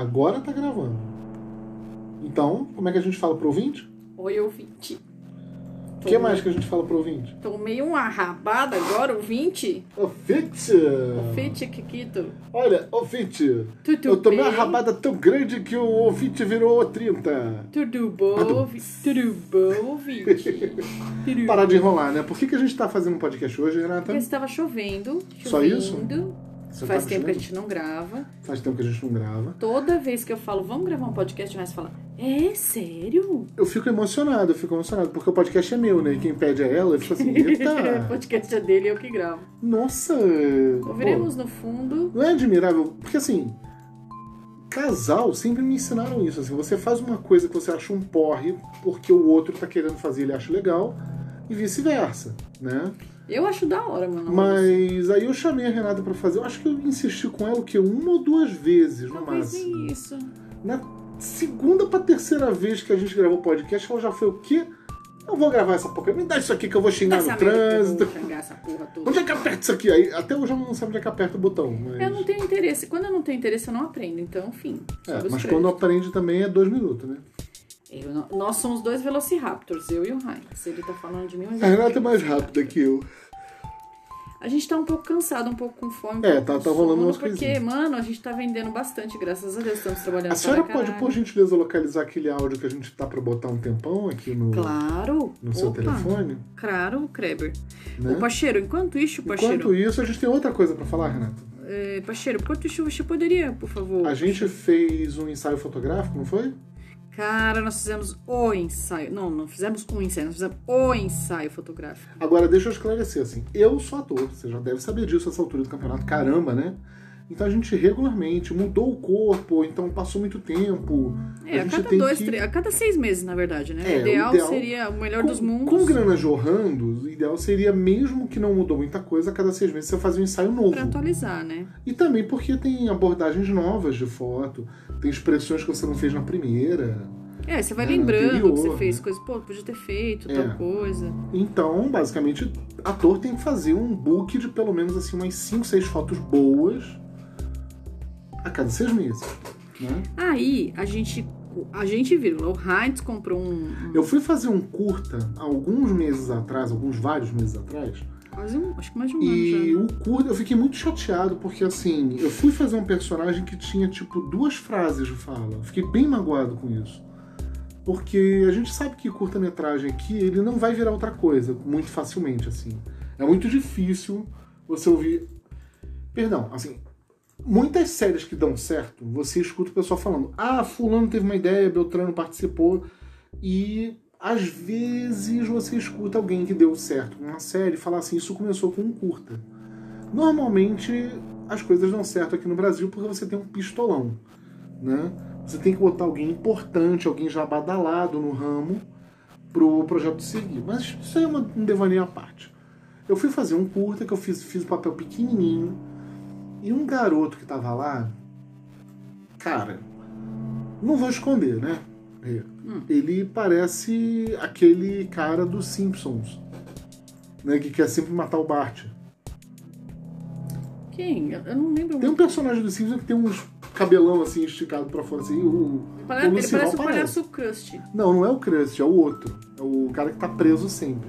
Agora tá gravando. Então, como é que a gente fala pro ouvinte? Oi, ouvinte. O que mais que a gente fala pro ouvinte? Tomei uma rabada agora, ouvinte. Ouvinte! Ouvinte, Kikito. Olha, ouvinte, Tudo eu tomei bem? uma rabada tão grande que o ouvinte virou 30. Tudo bom, ouvinte? Tudo bom, ouvinte? Parar de enrolar, né? Por que, que a gente tá fazendo um podcast hoje, Renata? Porque estava chovendo, Só chovendo. isso? Você Faz tá tempo que a gente não grava. Faz tempo que a gente não grava. Toda vez que eu falo, vamos gravar um podcast, o Reis fala, é sério? Eu fico emocionado, eu fico emocionado, porque o podcast é meu, né? E quem pede é ela, eu fico assim, o eita! podcast é dele e eu que gravo. Nossa! Ouviremos no fundo. Não é admirável, porque assim, casal sempre me ensinaram isso. Assim, você faz uma coisa que você acha um porre porque o outro tá querendo fazer e ele acha legal, e vice-versa, né? Eu acho da hora, mano. Mas aí eu chamei a Renata pra fazer, eu acho que eu insisti com ela o quê? Uma ou duas vezes, no Talvez máximo. nem isso. Na segunda pra terceira vez que a gente gravou o podcast, ela já foi o quê? Eu vou gravar essa porcaria. Me dá isso aqui que eu vou xingar Essa no trânsito. vou xingar essa porra toda. Onde é que aperta isso aqui? Aí, até hoje eu não sei onde é que aperta o botão. Mas... Eu não tenho interesse. Quando eu não tenho interesse, eu não aprendo. Então, enfim. É, mas quando aprende também é dois minutos, né? Eu nós somos dois Velociraptors, eu e o Heinz. Ele tá falando de mim, mas A Renata é mais rápida que eu. A gente tá um pouco cansado, um pouco com fome. um É, tá- tá rolando umas Porque, coisinhas. mano, a gente tá vendendo bastante, graças a Deus. Estamos trabalhando A senhora pode, caralho. por gentileza, localizar aquele áudio que a gente tá pra botar um tempão aqui no, Claro. no seu Opa, telefone? Claro, Kreber. Né? Ô, Pacheiro, enquanto isso, Pacheiro... Enquanto isso, a gente tem outra coisa pra falar, Renata. É, Pacheiro, enquanto isso, você poderia, por favor... A gente fez um ensaio fotográfico, não foi? Cara, nós fizemos o ensaio. Não, não fizemos um ensaio, nós fizemos o ensaio fotográfico. Agora, deixa eu esclarecer, assim, eu sou ator, você já deve saber disso a essa altura do campeonato, caramba, né? Então a gente regularmente mudou o corpo, então passou muito tempo. É, a, gente cada dois, que- três, a cada seis meses, na verdade, né? É, o, ideal o ideal- seria o melhor com, dos mundos. Com grana jorrando, o ideal seria, mesmo que não mudou muita coisa, a cada seis meses você fazer um ensaio novo. Pra atualizar, né? E também porque tem abordagens novas de foto, tem expressões que você não fez na primeira. É, você vai É, lembrando anterior, que você fez né? coisas, pô, podia ter feito É. tal coisa. Então, basicamente, ator tem que fazer um book de pelo menos assim umas 5, 6 fotos boas a cada seis meses. Né? Aí, a gente, a gente viu, o Heinz comprou um, um- Eu fui fazer um curta alguns meses atrás, alguns vários meses atrás, quase um, acho que mais de um ano e o curta eu fiquei muito chateado porque assim, eu fui fazer um personagem que tinha tipo duas frases de fala. Fiquei bem magoado com isso. Porque a gente sabe que curta-metragem aqui, ele não vai virar outra coisa muito facilmente, assim. É muito difícil você ouvir. Perdão, assim. Muitas séries que dão certo, você escuta o pessoal falando: ah, Fulano teve uma ideia, Beltrano participou. E às vezes você escuta alguém que deu certo com uma série falar assim: isso começou com um curta. Normalmente as coisas dão certo aqui no Brasil porque você tem um pistolão, né? Você tem que botar alguém importante, alguém já badalado no ramo pro projeto seguir. Mas isso é uma- um devaneio à parte. Eu fui fazer um curta que eu fiz, fiz papel pequenininho e um garoto que tava lá, cara, não vou esconder, né? É, Hum. Ele parece aquele cara dos Simpsons, né? Que quer sempre matar o Bart. Quem? Eu não lembro Tem um personagem do Simpsons que tem uns cabelão assim esticado pra fora assim. O, Pare- o Ele parece o parece. palhaço Krusty. Não, não é o Crust, é o outro. É o cara que tá preso sempre.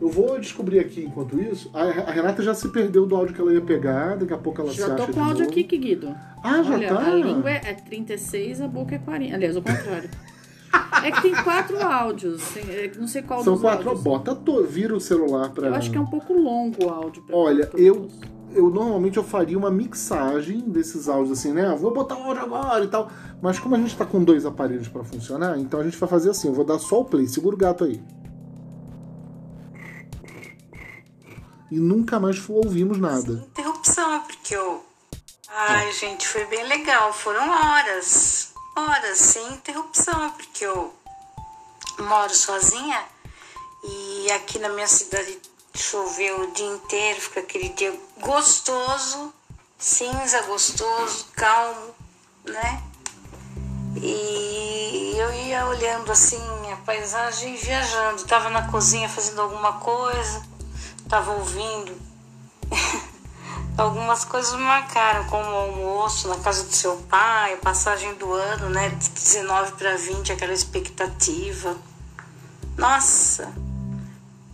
Eu vou descobrir aqui enquanto isso. A, a Renata já se perdeu do áudio que ela ia pegar, daqui a pouco ela se Já acha tô de com o áudio novo. aqui, que Guido. Ah, já Olha, tá? a língua é 36, a boca é 40. Aliás, o contrário. é que tem quatro áudios. é, Não sei qual São dos quatro. áudios. Bota, to, vira o celular pra. Eu acho que é um pouco longo o áudio. pra- Olha, eu, eu normalmente eu faria uma mixagem desses áudios assim, né? Vou botar o áudio agora e tal. Mas como a gente tá com dois aparelhos pra funcionar, então a gente vai fazer assim, eu vou dar só o play, segura o gato aí. E nunca mais ouvimos nada. interrupção, porque eu. Ai, gente, foi bem legal. Foram horas, horas sem interrupção, porque eu moro sozinha e aqui na minha cidade choveu o dia inteiro, fica aquele dia gostoso, cinza gostoso, calmo, né? E eu ia olhando assim a paisagem e viajando. Tava na cozinha fazendo alguma coisa, tava ouvindo algumas coisas marcaram, como o almoço na casa do seu pai, a passagem do ano, né, de 19 para 20, aquela expectativa. Nossa,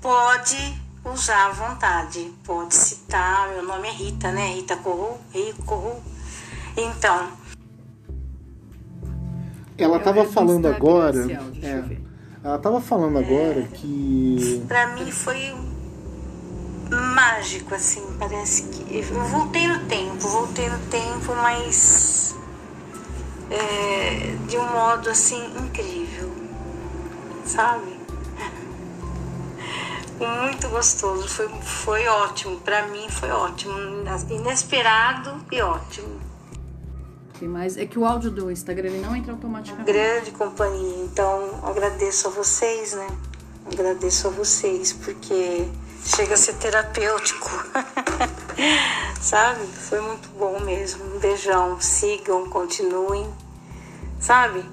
pode usar à vontade, pode citar, meu nome é Rita, né, Rita Corru, Rico Corru. Então, ela É estava do falando agora. é, ela estava falando agora que. Pra mim foi mágico, assim, parece que. Eu voltei no tempo, voltei no tempo, mas. é, de um modo assim incrível, sabe? Muito gostoso, foi, foi ótimo, pra mim foi ótimo, inesperado e ótimo. Mais. É que o áudio do Instagram ele não entra automaticamente. grande companhia. Então, agradeço a vocês, né? Agradeço a vocês, porque chega a ser terapêutico. Sabe? Foi muito bom mesmo. Um beijão. Sigam, continuem. Sabe?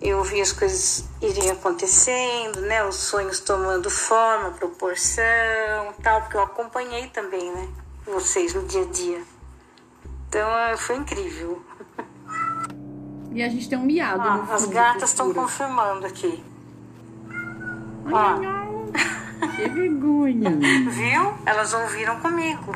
Eu vi as coisas irem acontecendo, né? Os sonhos tomando forma, proporção, tal, porque eu acompanhei também, né? Vocês no dia a dia. Então, eh, foi incrível. E a gente tem um miado Ah, as gatas estão confirmando aqui. Ai, ai. Que vergonha. Viu? Elas ouviram comigo.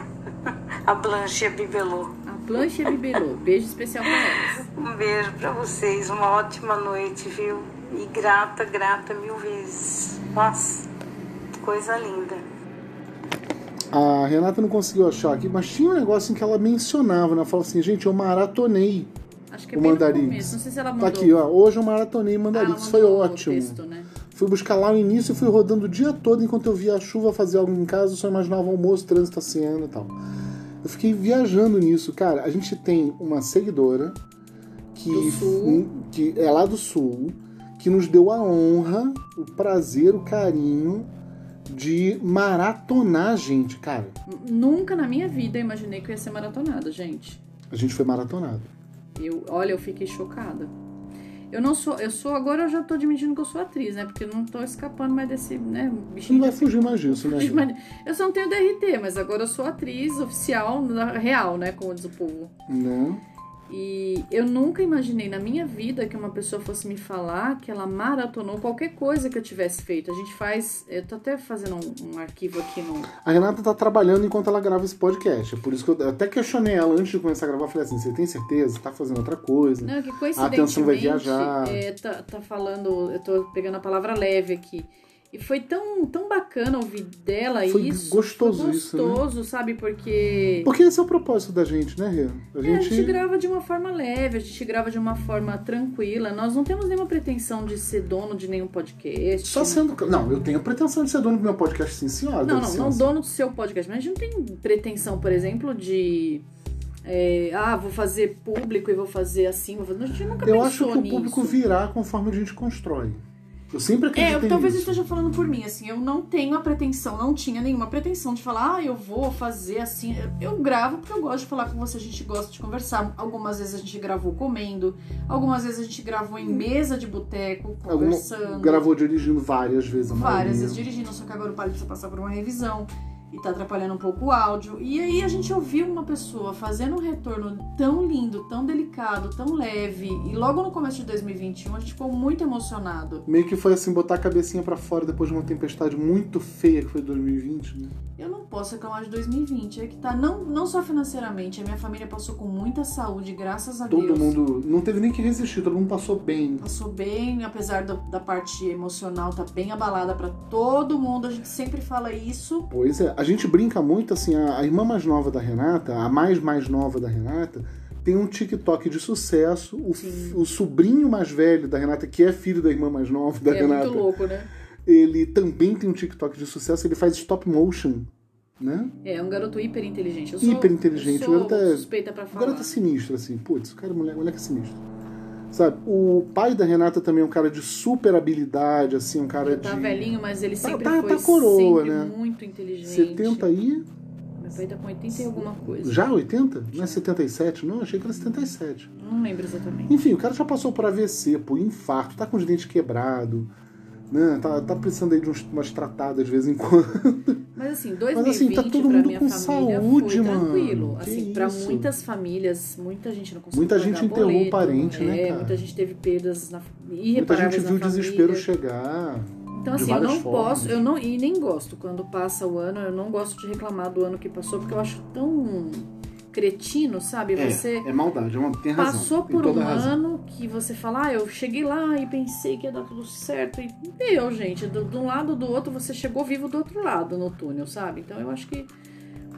A Blanche e a Bibelô. A plancha bibelô. Beijo especial pra elas. Um beijo pra vocês, uma ótima noite, viu? E grata, grata mil vezes. Nossa, coisa linda. A Renata não conseguiu achar aqui, mas tinha um negócio em que ela mencionava, né? Ela falou assim, gente, eu maratonei Acho que é o bem no Mandarix. começo. Não sei se ela Tá mandou. aqui, ó. Hoje eu maratonei Ah, Mandarix. ela Foi ótimo. Texto, né? Fui buscar lá no início e fui rodando o dia todo enquanto eu via a chuva fazer algo em casa, eu só imaginava o almoço, trânsito passeando e tal. Eu fiquei viajando nisso. Cara, a gente tem uma seguidora que, que é lá do sul, que nos deu a honra, o prazer, o carinho de maratonar a gente, cara. Nunca na minha vida imaginei que eu ia ser maratonada, gente. A gente foi maratonado. Eu, olha, eu fiquei chocada. Eu não sou, eu sou, agora eu já tô admitindo que eu sou atriz, né? Porque eu não tô escapando mais desse, né, Você não bichinho. vai fugir mais disso, né? Eu só não tenho DRT, mas agora eu sou atriz oficial, real, né? Como diz o povo. Não. E eu nunca imaginei na minha vida que uma pessoa fosse me falar que ela maratonou qualquer coisa que eu tivesse feito. A gente faz. Eu tô até fazendo um, um arquivo aqui no. A Renata tá trabalhando enquanto ela grava esse podcast. É por isso que eu até questionei ela antes de começar a gravar. Eu falei assim: você tem certeza? Tá fazendo outra coisa? Não, que A coincidentemente. atenção vai viajar. é, tá, tá falando. Eu tô pegando a palavra leve aqui. E foi tão, tão bacana ouvir dela Foi isso. gostoso foi isso, né? gostoso, sabe? Porque. Porque esse é o propósito da gente, né, Rê? A É, gente. a gente grava de uma forma leve, a gente grava de uma forma tranquila. Nós não temos nenhuma pretensão de ser dono de nenhum podcast. Só sendo. Não, eu tenho pretensão de ser dono do meu podcast, sim, senhora. Não, não, não licença. dono do seu podcast, mas a gente não tem pretensão, por exemplo, de. é, ah, vou fazer público e vou fazer assim. Vou fazer... A gente nunca Eu pensou acho que o nisso. público virá conforme a gente constrói. Eu sempre acreditei É, eu, talvez eu nisso. esteja falando por mim, assim, eu não tenho a pretensão, não tinha nenhuma pretensão de falar, ah, eu vou fazer assim. Eu, eu gravo porque eu gosto de falar com você, a gente gosta de conversar. Algumas vezes a gente gravou comendo, algumas vezes a gente gravou em mesa de boteco, Alguma- conversando. Gravou dirigindo várias vezes várias maioria. vezes dirigindo, só que agora o pai precisa passar por uma revisão e tá atrapalhando um pouco o áudio. E aí a gente ouviu uma pessoa fazendo um retorno tão lindo, tão delicado, tão leve, e logo no começo de 2021 a gente ficou muito emocionado. Meio que foi assim, botar a cabecinha pra fora depois de uma tempestade muito feia que foi 2020, né? Eu não posso reclamar de 2020, é que tá não, não só financeiramente, a minha família passou com muita saúde, graças a Todo Deus. mundo. Não teve nem que resistir, todo mundo passou bem. Passou bem, apesar do- da parte emocional tá bem abalada pra todo mundo, a gente sempre fala isso. Pois é, a gente brinca muito assim, a, a irmã mais nova da Renata, a mais mais nova da Renata, tem um TikTok de sucesso. O, o sobrinho mais velho da Renata, que é filho da irmã mais nova da é Renata, muito louco, né? Ele também tem um TikTok de sucesso, ele faz stop motion, né? É um garoto hiper inteligente. Eu sou, Hiper inteligente, Eu o sou garoto é- suspeita pra O falar. garoto é sinistro, assim. Putz, o cara, moleque, moleque é sinistro. Sabe, o pai da Renata também é um cara de super habilidade, assim, um cara Já de tá velhinho, mas ele Tá- sempre tá- foi tá coroa, né? muito inteligente. 70 aí. Meu pai tá com 80 e alguma coisa. Já 80? Não é 77? Não, achei que era 77. Não lembro exatamente. Enfim, o cara já passou por AVC, por infarto, tá com os dentes quebrados. Né? Tá, tá precisando aí de uns, umas tratadas de vez em quando. Mas assim, 2020 Mas, assim, tá todo mundo minha com família saúde, mano. tranquilo. Que Assim, pra isso? muitas famílias, muita gente não conseguiu Muita gente enterrou boleto, parente, né, é, cara? Muita gente teve perdas na, Muita gente viu o desespero chegar. Então assim, eu não formas. posso, eu não e nem gosto quando passa o ano, eu não gosto de reclamar do ano que passou porque eu acho tão cretino, sabe? Você é maldade, é tem razão. passou por um ano que você fala, ah, eu cheguei lá e pensei que ia dar tudo certo e deu, gente. Do, de um lado ou do outro, você chegou vivo do outro lado no túnel, sabe? Então eu acho que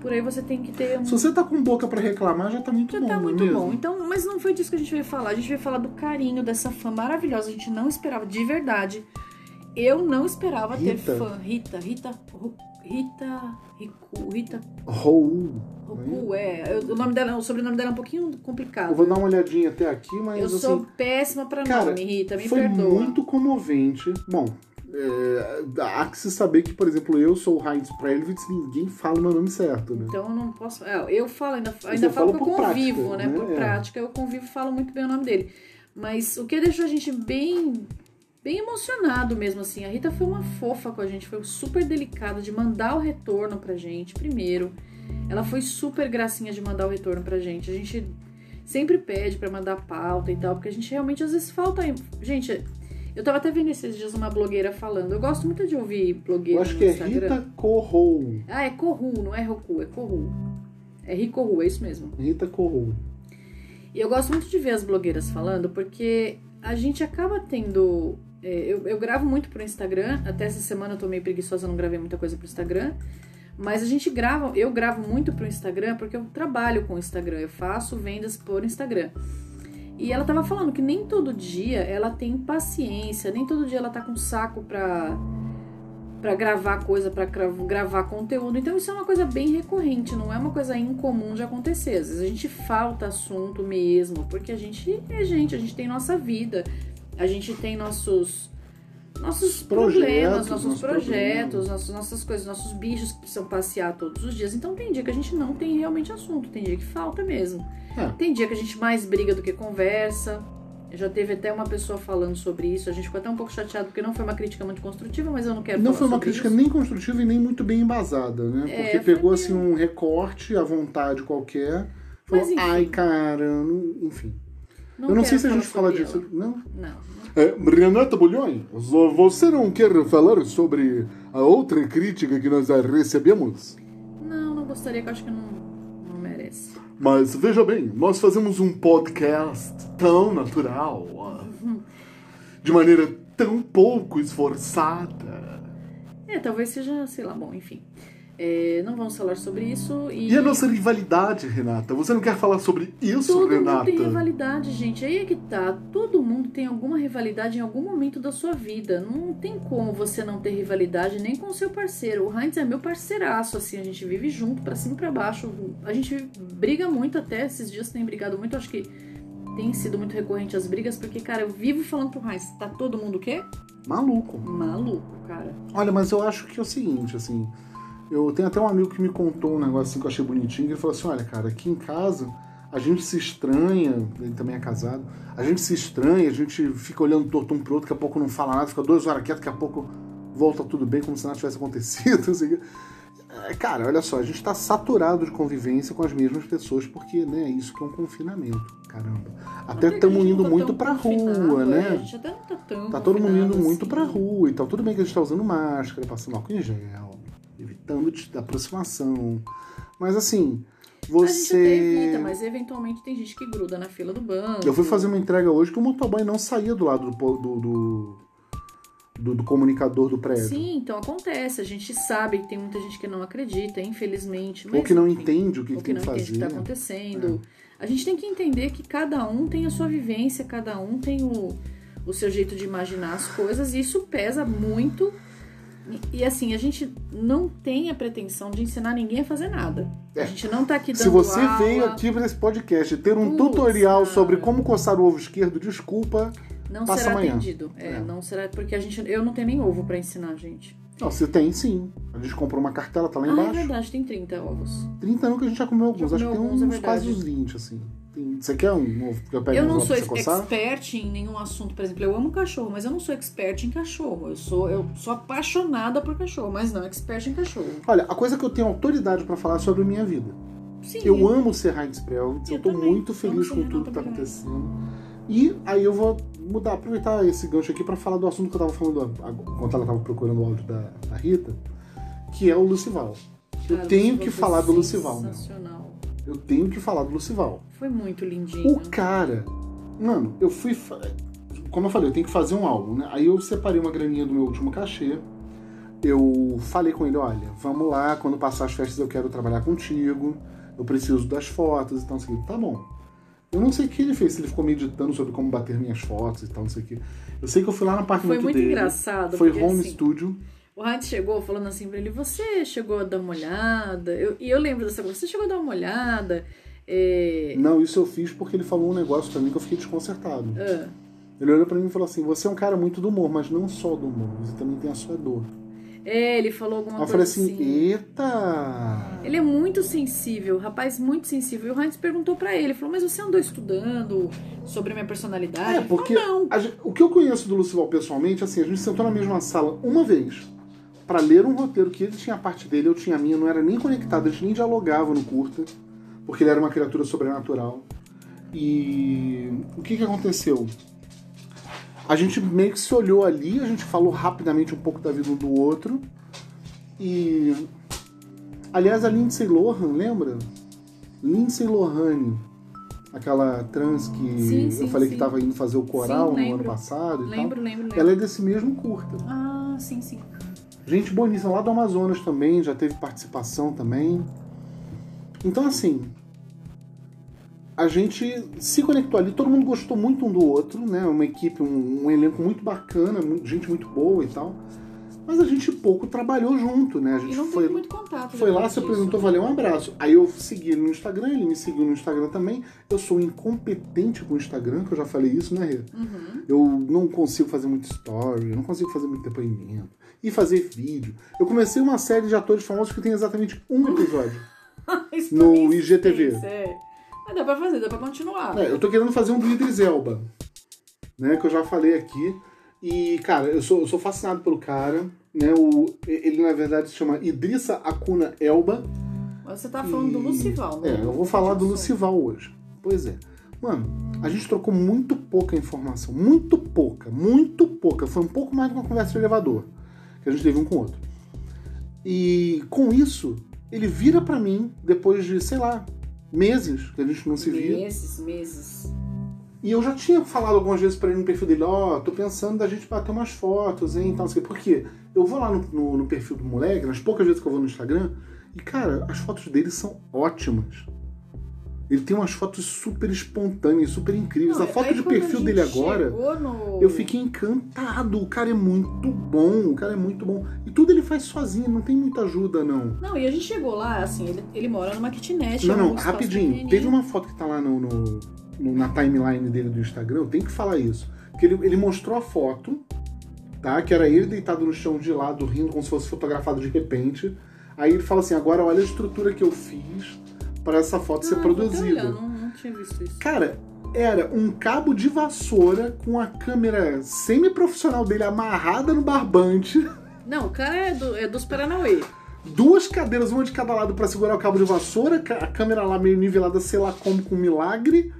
por aí você tem que ter um Se você tá com boca pra reclamar, já tá muito já bom, tá não é muito mesmo? bom. Então, mas não foi disso que a gente veio falar. A gente veio falar do carinho dessa fã maravilhosa. A gente não esperava, de verdade. Eu não esperava ter Rita. fã. Rita, Rita, Rita, Riku, Rita Raul. Roku, é. Eu- O nome dela, o sobrenome dela é um pouquinho complicado. Eu vou dar uma olhadinha até aqui, mas Eu assim, sou péssima pra cara, nome, Rita, me foi perdoa. muito comovente. Bom, é, há que se saber que, por exemplo, eu sou o Heinz Prelwitz e ninguém fala o meu nome certo, né? Então eu não posso. é, eu falo, ainda, ainda falo fala que eu convivo, prática, né? né? Por É. prática, eu convivo e falo muito bem o nome dele. Mas o que deixou a gente bem. Bem emocionado mesmo, assim. A Rita foi uma fofa com a gente, foi super delicada de mandar o retorno pra gente, primeiro. Ela foi super gracinha de mandar o retorno pra gente. A gente sempre pede pra mandar pauta e tal, porque a gente realmente às vezes falta. Gente, eu tava até vendo esses dias uma blogueira falando. Eu gosto muito de ouvir blogueira Eu acho que é Instagram. Rita Corrou. Ah, é Corru, não é Roku, é Corru. É Ricorru, é isso mesmo. Rita Corrou. E eu gosto muito de ver as blogueiras falando, porque a gente acaba tendo. É, eu, eu gravo muito pro Instagram, até essa semana eu tô meio preguiçosa, não gravei muita coisa pro Instagram. Mas a gente grava, eu gravo muito pro Instagram porque eu trabalho com o Instagram, eu faço vendas por Instagram. E ela tava falando que nem todo dia ela tem paciência, nem todo dia ela tá com saco pra, pra gravar coisa, pra gra- gravar conteúdo. Então isso é uma coisa bem recorrente, não é uma coisa incomum de acontecer. Às vezes a gente falta assunto mesmo, porque a gente é gente, a gente tem nossa vida, a gente tem nossos nossos Projetos, problemas, nossos nossos projetos, nossos, nossas coisas, nossos bichos que precisam passear todos os dias. Então tem dia que a gente não tem realmente assunto, tem dia que falta mesmo. É. Tem dia que a gente mais briga do que conversa. Já teve até uma pessoa falando sobre isso. A gente ficou até um pouco chateado porque não foi uma crítica muito construtiva, mas eu não quero Não foi uma crítica isso. nem construtiva e nem muito bem embasada, né? É, Porque pegou assim um recorte à vontade qualquer. Falou, Mas, enfim. ai, cara, enfim. Não eu não sei se a gente fala disso. Não? ela. Não. É, Renata Bulhões, você não quer falar sobre a outra crítica que nós recebemos? Não, não gostaria, que eu acho que não, não merece. Mas veja bem, nós fazemos um podcast tão natural, de maneira tão pouco esforçada. É, talvez seja, sei lá, bom, enfim. É, não vamos falar sobre isso. E, E a nossa rivalidade, Renata? Você não quer falar sobre isso, Todo Renata? mundo tem rivalidade, gente. Aí é que tá. Todo mundo tem alguma rivalidade em algum momento da sua vida. Não tem como você não ter rivalidade nem com o seu parceiro. O Heinz é meu parceiraço, assim. A gente vive junto, pra cima e pra baixo. A gente briga muito até. Esses dias tem brigado muito. Acho que tem sido muito recorrente as brigas, porque, cara, eu vivo falando pro Heinz, tá todo mundo o quê? Maluco. Maluco, cara. Olha, mas eu acho que é o seguinte, assim. Eu tenho até um amigo que me contou um negócio assim que eu achei bonitinho, que ele falou assim, olha, cara, aqui em casa a gente se estranha, ele também é casado, a gente se estranha, a gente fica olhando torto um pro outro, daqui a pouco não fala nada, fica duas horas quieto, daqui a pouco volta tudo bem, como se nada tivesse acontecido. Assim. É, Cara, olha só, a gente tá saturado de convivência com as mesmas pessoas, porque, né, isso que é um confinamento, caramba. Até estamos gente indo tá muito pra rua, é, né? a gente até não tá tão Tá todo mundo indo confinado muito assim. pra rua e tal. Tudo bem que a gente tá usando máscara, passando álcool em gel, evitando de- aproximação. Mas assim, A gente você. evita, mas eventualmente tem gente que gruda na fila do banco. Eu fui fazer uma entrega hoje que o motoboy não saía do lado do, do, do, do- do comunicador do prédio. Sim, então acontece. A gente sabe que tem muita gente que não acredita, infelizmente. Ou mas, que não enfim, entende o que, ou que tem não que entende o que fazer. está acontecendo. A gente tem que entender que cada um tem a sua vivência, cada um tem o, o seu jeito de imaginar as coisas, e isso pesa muito. E, e, assim, a gente não tem a pretensão de ensinar ninguém a fazer nada. É. A gente não tá aqui dando Se você aula, veio aqui para esse podcast ter um tutorial cara. sobre como coçar o ovo esquerdo, desculpa. não passa será amanhã. atendido. É, É. não será porque a gente eu não tenho nem ovo pra ensinar, gente. Não, você tem sim. A gente comprou uma cartela, tá lá Ah, é embaixo. verdade, tem 30 ovos. 30 não que a gente já comeu alguns. Já Acho que comeu tem alguns, é uns quase verdade. uns 20, assim. Você quer um novo? Eu, pegue Eu não sou expert em nenhum assunto, por exemplo, eu amo cachorro, mas eu não sou expert em cachorro. Eu sou, eu sou apaixonada por cachorro, mas não expert em cachorro. Olha, a coisa que eu tenho autoridade pra falar é sobre a minha vida. Sim. Eu amo ser Heinz Prelitz, eu, Eu tô também. muito feliz com tudo que tá acontecendo. E aí eu vou mudar, aproveitar esse gancho aqui pra falar do assunto que eu tava falando enquanto ela tava procurando o áudio da, da Rita, que é o Lucival. Eu tenho que falar do Lucival, meu. Eu tenho que falar do Lucival. Foi muito lindinho. O cara, mano, eu fui. Como eu falei, eu tenho que fazer um álbum, né? Aí eu separei uma graninha do meu último cachê. Eu falei com ele: olha, vamos lá, quando passar as festas eu quero trabalhar contigo. Eu preciso das fotos e tal, não sei o que. Tá bom. Eu não sei o que ele fez, se ele ficou meditando sobre como bater minhas fotos e tal, não sei o que. Eu sei que eu fui lá no apartamento Foi muito dele. engraçado, Foi home assim, studio. O Heinz chegou falando assim pra ele: Você chegou a dar uma olhada? Eu- e eu lembro dessa coisa: Você chegou a dar uma olhada? É, Não, isso eu fiz porque ele falou um negócio pra mim que eu fiquei desconcertado. ah, Ele olhou pra mim e falou assim: Você é um cara muito do humor, mas não só do humor, você também tem a sua dor. é, ele falou alguma eu coisa falei assim: Eita! Ele é muito sensível, rapaz muito sensível. E o Heinz perguntou pra ele, falou, mas você andou estudando sobre a minha personalidade? É, porque falou, não. gente- o que eu conheço do Lucival pessoalmente, assim, a gente sentou na mesma sala uma vez pra ler um roteiro que ele tinha a parte dele, eu tinha a minha, não era nem conectado, a gente nem dialogava no curta, porque ele era uma criatura sobrenatural. E o que que aconteceu? A gente meio que se olhou ali, a gente falou rapidamente um pouco da vida um do outro. E. Aliás, a Lindsay Lohan, lembra? Lindsay Lohan, aquela trans que Sim, eu sim, falei sim. que estava indo fazer o coral no ano passado e Lembro, tal. lembro, lembro. Ela é desse mesmo curta. Ah, sim, sim. Gente boníssima, lá do Amazonas também, já teve participação também. Então, assim, a gente se conectou ali, todo mundo gostou muito um do outro, né? Uma equipe, um, um elenco muito bacana, gente muito boa e tal. Mas a gente pouco trabalhou junto, né? A E gente não foi, muito contato. foi lá, se apresentou, valeu, um abraço. Aí eu segui ele no Instagram, ele me seguiu no Instagram também. Eu sou incompetente com o Instagram, que eu já falei isso, né, Rê? Uhum. Eu não consigo fazer muito story, eu não consigo fazer muito depoimento. E fazer vídeo. Eu comecei uma série de atores famosos que tem exatamente um episódio. No IGTV. É. Mas dá pra fazer, dá pra continuar. É, eu tô querendo fazer um do Idris Elba, né? Que eu já falei aqui. E, cara, eu sou, eu sou fascinado pelo cara. Né? O, ele, na verdade, se chama Idrissa Acuna Elba. Mas você tá falando do E- Lucival, né? É, eu vou falar do Lucival hoje. Pois é. Mano, a gente trocou muito pouca informação. Muito pouca, muito pouca. Foi um pouco mais de uma conversa de elevador que a gente teve um com o outro. E com isso, ele vira pra mim, depois de, sei lá, meses que a gente não se via. Meses, meses. E eu já tinha falado algumas vezes pra ele no perfil dele, ó, tô pensando da gente bater umas fotos, hein, tal, não sei o quê. Por quê? Eu vou lá no, no- no perfil do moleque, nas poucas vezes que eu vou no Instagram, e, cara, as fotos dele são ótimas. Ele tem umas fotos super espontâneas, super incríveis. Não, a foto de a perfil dele agora, no- eu fiquei encantado. O cara é muito bom, o cara é muito bom. E tudo ele faz sozinho, não tem muita ajuda, não. Não, e a gente chegou lá, assim, ele, ele mora numa kitnet. Não, é não, rapidinho. Teve uma foto que tá lá no- no- na timeline dele do Instagram, eu tenho que falar isso. Porque ele, ele mostrou a foto, tá? Que era ele deitado no chão de lado, rindo como se fosse fotografado de repente. Aí ele fala assim: agora olha a estrutura que eu fiz para essa foto ser Ah, até produzida. não, não tinha visto isso. Cara, era um cabo de vassoura com a câmera semi-profissional dele amarrada no barbante. Não, o cara é, do, é dos Paranauê. duas cadeiras, uma de cada lado pra segurar o cabo de vassoura, a câmera lá meio nivelada, sei lá como, com um milagre.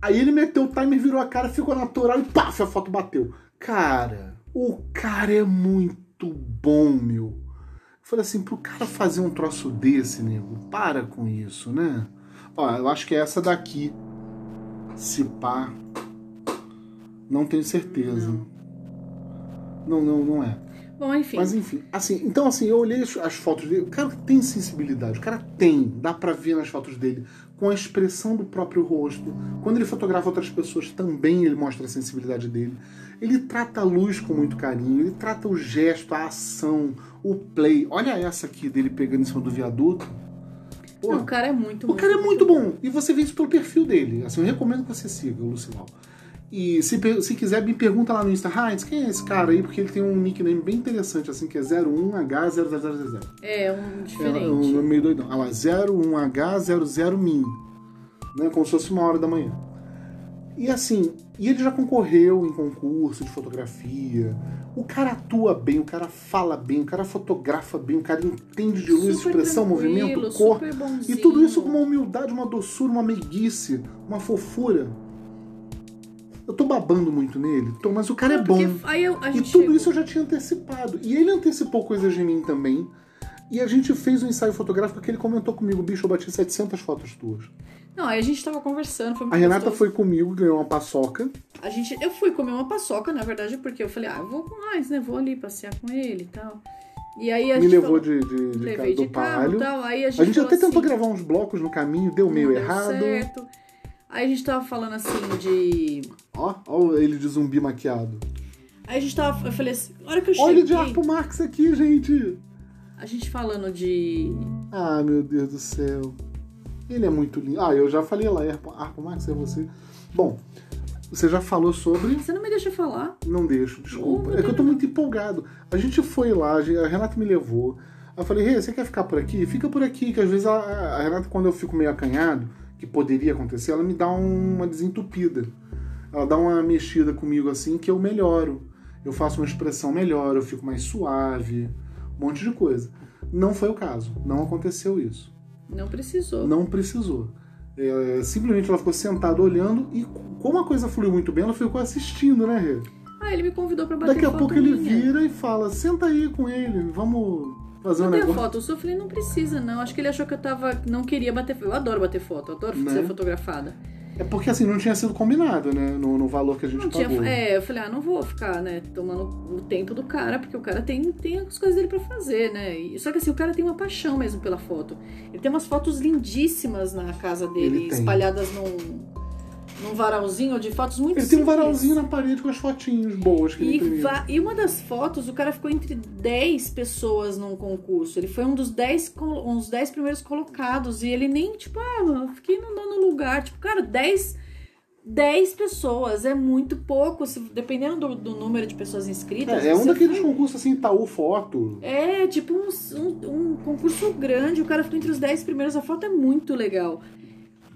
Aí ele meteu o timer, virou a cara, ficou natural e paf, a foto bateu. Cara, o cara é muito bom, meu. Eu falei assim, pro cara fazer um troço desse, nego, para com isso, né? Ó, eu acho que é essa daqui. Se pá. Não tenho certeza. Não, não, não é. Bom, enfim. Mas enfim, assim, então assim, eu olhei as, as fotos dele, o cara tem sensibilidade, o cara tem, dá pra ver nas fotos dele, com a expressão do próprio rosto. Quando ele fotografa outras pessoas, também ele mostra a sensibilidade dele. Ele trata a luz com muito carinho, ele trata o gesto, a ação, o play. Olha essa aqui dele pegando em cima do viaduto. Pô, Não, o cara é muito o cara é muito bom. E você vê isso pelo perfil dele. Assim, eu recomendo que você siga o Lucival. E se, se quiser, me pergunta lá no Insta, Heinz, quem é esse cara aí? Porque ele tem um nickname bem interessante, assim, que é 01H0000. É, um É um diferente. nome meio doidão. Ah lá, 01H00min. né? Como se fosse uma hora da manhã. E assim, e ele já concorreu em concurso de fotografia. O cara atua bem, o cara fala bem, o cara fotografa bem, o cara entende de luz, Super expressão, movimento, cor. super E tudo isso com uma humildade, uma doçura, uma meiguice, uma fofura. Eu tô babando muito nele, tô, mas o cara é Não, bom. eu, E tudo chegou. isso eu já tinha antecipado. E ele antecipou coisas de mim também. E a gente fez um ensaio fotográfico que ele comentou comigo, bicho, eu bati 700 fotos tuas. Não, aí a gente tava conversando, foi muito A Renata gostoso. foi comigo, ganhou uma paçoca. A gente, eu fui comer uma paçoca, na verdade, porque eu falei, ah, eu vou com mais, né? Vou ali passear com ele e tal. E aí a Me gente levou falou- de, de, de, levei ca- de do carro palho. e tal. Aí a gente, A gente até tentou assim, gravar uns blocos no caminho, deu meio deu errado. certo. Aí a gente tava falando assim de. Ó, ó ele de zumbi maquiado. Aí a gente tava. Eu falei assim, hora que eu Olha cheguei. de Arpo Marx aqui, gente. A gente falando de. Ah, meu Deus do céu. Ele é muito lindo. Ah, eu já falei lá, Arpo, Arpo Marx é você. Bom, você já falou sobre. Você não me deixa falar. Não deixo, desculpa. Oh, é que eu tô muito empolgado. A gente foi lá, a Renata me levou. Eu falei, Rê, você quer ficar por aqui? Fica por aqui, que às vezes a, a Renata, quando eu fico meio acanhado, que poderia acontecer, ela me dá um- uma desentupida. Ela dá uma mexida comigo assim que eu melhoro. Eu faço uma expressão melhor, eu fico mais suave, um monte de coisa. Não foi o caso, não aconteceu isso. Não precisou. Não precisou. É, simplesmente ela ficou sentada olhando e como a coisa fluiu muito bem, ela ficou assistindo, né, Rê? Ah, ele me convidou pra bater Daqui a pouco ele minha. vira e fala: senta aí com ele, vamos fazer um Bater a negócio. foto, eu só falei, não precisa, não. Acho que ele achou que eu tava. Não queria bater foto. Eu adoro bater foto, eu adoro Né? ser fotografada. É porque assim, não tinha sido combinado, né? No, no valor que a gente Não tinha. pagou. É, eu falei, ah, não vou ficar, né, tomando o tempo do cara, porque o cara tem, tem as coisas dele pra fazer, né? E- só que assim, o cara tem uma paixão mesmo pela foto. Ele tem umas fotos lindíssimas na casa dele, espalhadas num, num varalzinho de fotos muito Ele tem um simples. varalzinho na parede com as fotinhos boas que ele E, imprimiu. va- e uma das fotos, o cara ficou entre 10 pessoas num concurso. Ele foi um dos 10, colo- uns 10 primeiros colocados. E ele nem, tipo, ah, eu fiquei no nono lugar. Tipo, cara, 10, 10 pessoas é muito pouco. Se, dependendo do, do número de pessoas inscritas. É, é um daqueles foi- concursos assim, Itaú Foto. É, tipo um, um, um concurso grande. O cara ficou entre os 10 primeiros. A foto é muito legal.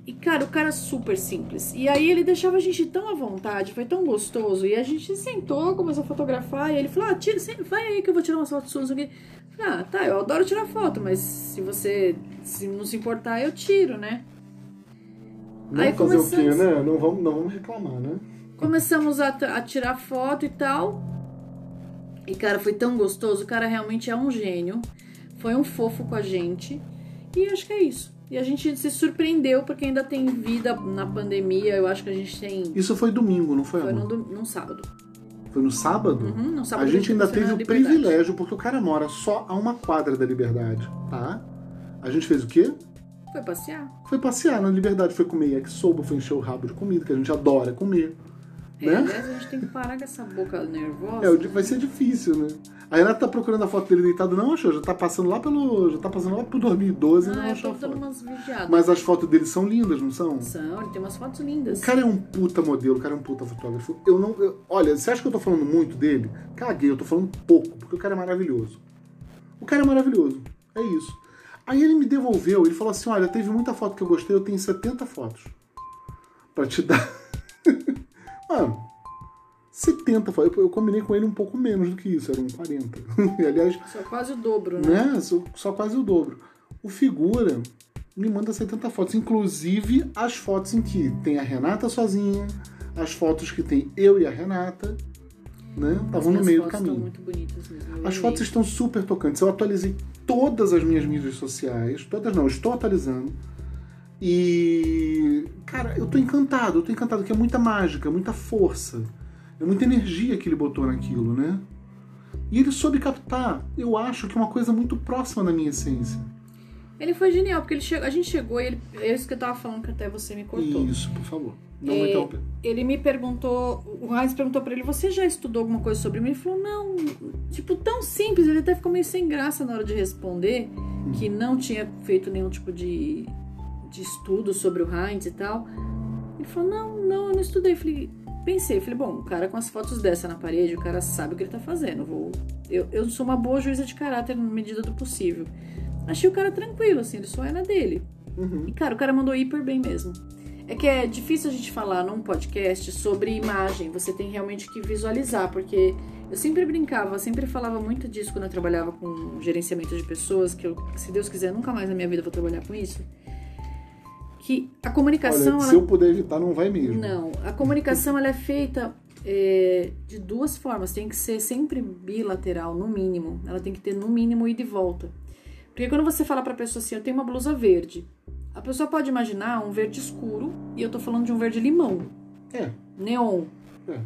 E, cara, o cara é super simples. E aí ele deixava a gente tão à vontade, foi tão gostoso. E a gente sentou, começou a fotografar. E ele falou: ah, tira, vai aí que eu vou tirar umas fotos suas aqui. Ah, tá, eu adoro tirar foto, mas se você se não se importar, eu tiro, né? Não Aí fazer o quê, né? Não vamos, não vamos reclamar, né? Começamos a, a tirar foto e tal. E, cara, foi tão gostoso. O cara realmente é um gênio. Foi um fofo com a gente. E acho que é isso. E a gente se surpreendeu porque ainda tem vida na pandemia. Eu acho que a gente tem. Isso foi domingo, não foi, Foi dom- num sábado. Foi no sábado? Uhum, no sábado A gente ainda teve o privilégio, porque o cara mora só a uma quadra da Liberdade, tá? A gente fez o quê? Foi passear. Foi passear na Liberdade, foi comer yakisoba, foi encher o rabo de comida, que a gente adora comer. É, Né? aliás, a gente tem que parar com essa boca nervosa. É, dia- vai ser difícil, né? A Renata tá procurando a foto dele deitado, não achou, já tá passando lá pelo. Já tá passando lá pro 2012 e não Ah, eu achou tô dando umas vigiadas. Mas as fotos dele são lindas, não são? São, ele tem umas fotos lindas. O cara é um puta modelo, o cara é um puta fotógrafo. Eu não. eu- olha, você acha que eu tô falando muito dele? Caguei, eu tô falando pouco, porque o cara é maravilhoso. O cara é maravilhoso. É isso. Aí ele me devolveu, ele falou assim: olha, teve muita foto que eu gostei, eu tenho 70 fotos. Pra te dar. Mano, 70 fotos. Eu, eu combinei com ele um pouco menos do que isso, eram 40. E, aliás, Só quase o dobro, né? né? Só, só quase o dobro. O figura me manda 70 fotos, inclusive as fotos em que tem a Renata sozinha, as fotos que tem eu e a Renata, né? Estavam no meio do fotos caminho. Estão muito bonitas mesmo. As amei. fotos estão super tocantes. Eu atualizei todas as minhas mídias sociais, todas não, estou atualizando. E cara, eu tô encantado, eu tô encantado que é muita mágica, muita força, é muita energia que ele botou naquilo, né? E ele soube captar, eu acho que é uma coisa muito próxima da minha essência. Ele foi genial, porque ele chegou, a gente chegou e ele. É isso que eu tava falando que até você me cortou. Isso, por favor. Não É, interromper. Ele me perguntou, o Heinz perguntou pra ele, você já estudou alguma coisa sobre mim? Ele falou, não, tipo, tão simples, ele até ficou meio sem graça na hora de responder, que não tinha feito nenhum tipo de, de estudo sobre o Heinz e tal. Ele falou, não, não, eu não estudei. Eu falei, pensei, falei, bom, o cara com as fotos dessa na parede, o cara sabe o que ele tá fazendo. Vou, eu, eu sou uma boa juíza de caráter na medida do possível. Achei o cara tranquilo, assim, ele só é na dele. Uhum. E, cara, o cara mandou hiper bem mesmo. É que é difícil a gente falar num podcast sobre imagem, você tem realmente que visualizar, porque eu sempre brincava, sempre falava muito disso quando eu trabalhava com gerenciamento de pessoas, que eu, se Deus quiser, nunca mais na minha vida vou trabalhar com isso. Que a comunicação. Olha, ela... se eu puder evitar, não vai mesmo. Não, a comunicação ela é feita é, de duas formas. Tem que ser sempre bilateral, no mínimo. Ela tem que ter no mínimo ida e volta. Porque quando você fala pra pessoa assim, eu tenho uma blusa verde, a pessoa pode imaginar um verde escuro e eu tô falando de um verde limão. É. Neon. É.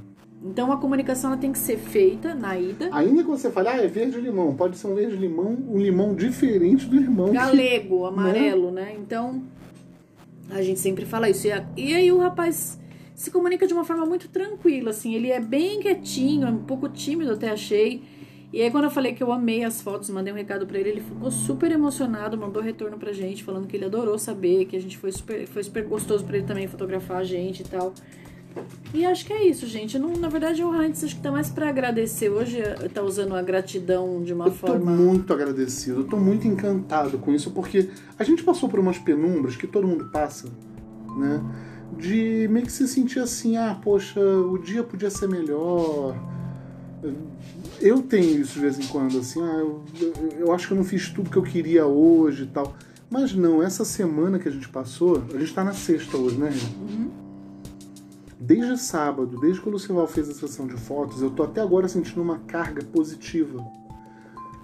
Então a comunicação ela tem que ser feita na ida. Ainda que você fale, ah, é verde limão, pode ser um verde limão, um limão diferente do limão. Galego, que... amarelo, né? né? Então a gente sempre fala isso. E aí o rapaz se comunica de uma forma muito tranquila, assim. Ele é bem quietinho, é um pouco tímido, até achei. E aí, quando eu falei que eu amei as fotos, mandei um recado para ele, ele ficou super emocionado, mandou retorno pra gente, falando que ele adorou saber, que a gente foi super, foi super gostoso para ele também fotografar a gente e tal. E acho que é isso, gente. Não, na verdade, o Heinz acho que tá mais para agradecer. Hoje tá usando a gratidão de uma eu forma. Eu tô muito agradecido, eu tô muito encantado com isso, porque a gente passou por umas penumbras que todo mundo passa, né? De meio que se sentir assim, ah, poxa, o dia podia ser melhor. Eu tenho isso de vez em quando, assim, ah, eu, eu acho que eu não fiz tudo que eu queria hoje e tal. Mas não, essa semana que a gente passou, a gente tá na sexta hoje, né? Uhum Desde sábado, desde que o Lucival fez a sessão de fotos, eu tô até agora sentindo uma carga positiva.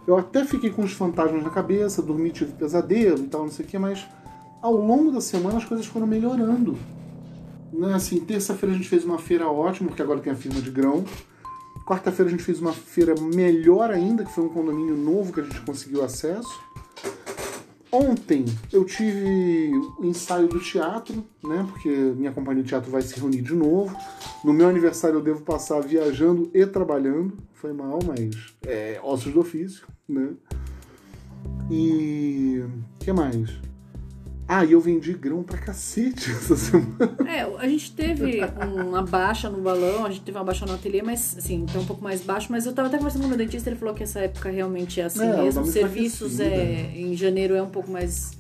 Eu até fiquei com os fantasmas na cabeça, dormi, tive pesadelo e tal, não sei o que, mas ao longo da semana as coisas foram melhorando. Né? Assim, terça-feira a gente fez uma feira ótima, porque agora tem a firma de grão. Quarta-feira a gente fez uma feira melhor ainda, que foi um condomínio novo que a gente conseguiu acesso. Ontem eu tive o ensaio do teatro, né? Porque minha companhia de teatro vai se reunir de novo. No meu aniversário eu devo passar viajando e trabalhando. Foi mal, mas é ossos do ofício, né? E. que mais? Ah, e eu vendi grão pra cacete essa semana. É, a gente teve uma baixa no balão, a gente teve uma baixa no ateliê, mas assim, tá um pouco mais baixo. Mas eu tava até conversando com o meu dentista, ele falou que essa época realmente é assim é, mesmo. Serviços é, em janeiro é um pouco mais,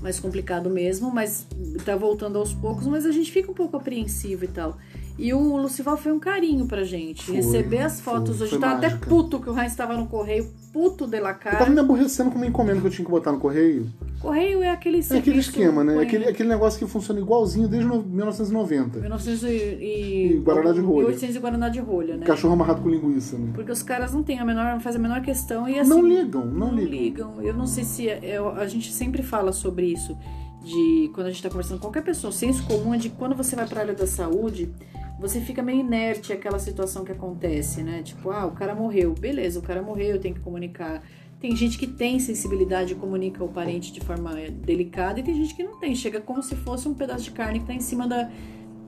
mais complicado mesmo, mas tá voltando aos poucos, mas a gente fica um pouco apreensivo e tal. E o Lucival foi um carinho pra gente. Foi, Receber as fotos foi, hoje. Foi tava mágica. até puto que o Heinz estava no correio, puto de la cara. Eu tava me aborrecendo com uma encomenda que eu tinha que botar no correio. Correio é aquele É aquele esquema, né? Aquele, aquele negócio que funciona igualzinho desde 1990. 1900 e... e Guaraná de rolha. 1800 e Guaraná de rolha, né? Cachorro amarrado com linguiça, né? Porque os caras não têm a menor, fazem a menor questão e assim... Não ligam, não, não ligam. ligam. Eu não sei se... É, a gente sempre fala sobre isso, de quando a gente tá conversando com qualquer pessoa, o senso comum é de quando você vai pra área da saúde você fica meio inerte àquela situação que acontece, né? Tipo, ah, o cara morreu. Beleza, o cara morreu, eu tenho que comunicar. Tem gente que tem sensibilidade e comunica o parente de forma delicada e tem gente que não tem. Chega como se fosse um pedaço de carne que tá em cima da,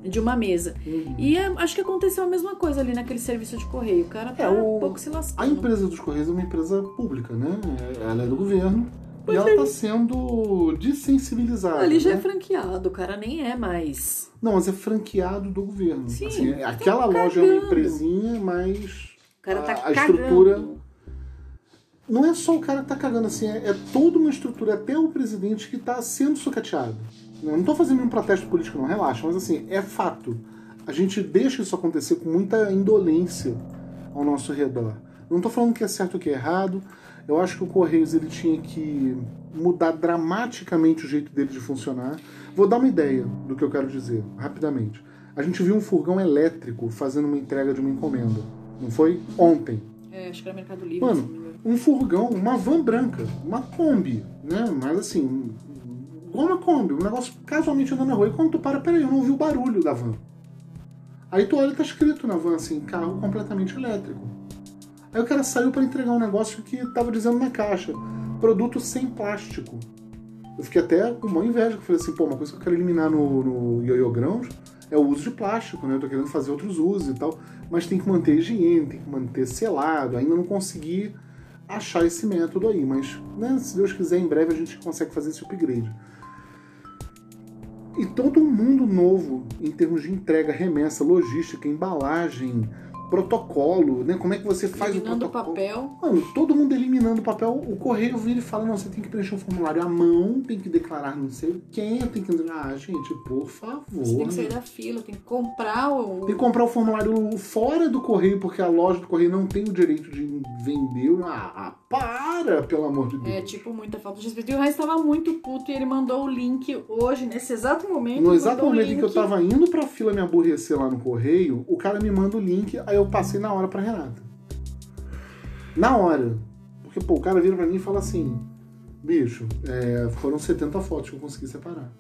de uma mesa. Uhum. E é, acho que aconteceu a mesma coisa ali naquele serviço de correio. O cara tá é, o, um pouco se lascando. A empresa dos Correios é uma empresa pública, né? Ela é do governo. Pois e ela está sendo desensibilizada. Ali já é né? é franqueado, o cara nem é mais. Não, mas é franqueado do governo. Sim, assim, tá aquela loja é uma empresinha, mas o cara tá a, a estrutura. Não é só o cara que tá cagando, assim, é, é toda uma estrutura, até o presidente que está sendo sucateado. Eu não estou fazendo nenhum protesto político, não, relaxa, mas assim, é fato. A gente deixa isso acontecer com muita indolência ao nosso redor. Não estou falando que é certo ou que é errado, eu acho que o Correios ele tinha que mudar dramaticamente o jeito dele de funcionar. Vou dar uma ideia do que eu quero dizer, rapidamente. A gente viu um furgão elétrico fazendo uma entrega de uma encomenda. Não foi? Ontem. É, acho que era Mercado Livre. Mano, um furgão, uma van branca, uma Kombi, né? Mas assim, igual uma Kombi, um negócio casualmente andando na rua. E quando tu para, peraí, eu não ouvi o barulho da van. Aí tu olha e tá escrito na van assim, carro completamente elétrico. Aí o cara saiu para entregar um negócio que tava dizendo na caixa: produto sem plástico. Eu fiquei até com uma inveja, que falei assim, pô, uma coisa que eu quero eliminar no, no Yoyo é o uso de plástico, né? Eu tô querendo fazer outros usos e tal, mas tem que manter higiene, tem que manter selado, ainda não consegui achar esse método aí, mas né, se Deus quiser, em breve a gente consegue fazer esse upgrade. E todo um mundo novo em termos de entrega, remessa, logística, embalagem, protocolo, né? Como é que você faz Eliminando o protocolo. papel. Mano, todo mundo eliminando o papel. O correio vira e fala: não, você tem que preencher um formulário à mão, tem que declarar não sei quem, tem que. Ah, gente, por favor. Você tem que sair né? da fila, tem que comprar o. Tem que comprar o formulário fora do correio, porque a loja do correio não tem o direito de vender. Ah, ah, para, pelo amor de Deus. É, tipo, muita falta de respeito. E o Reis tava muito puto e ele mandou o link hoje, nesse exato momento. No exato o momento em que eu tava indo pra fila me aborrecer lá no correio, o cara me manda o link, aí eu passei na hora pra Renata. Na hora. Porque, pô, o cara vira pra mim e fala assim: bicho, é, foram 70 fotos que eu consegui separar.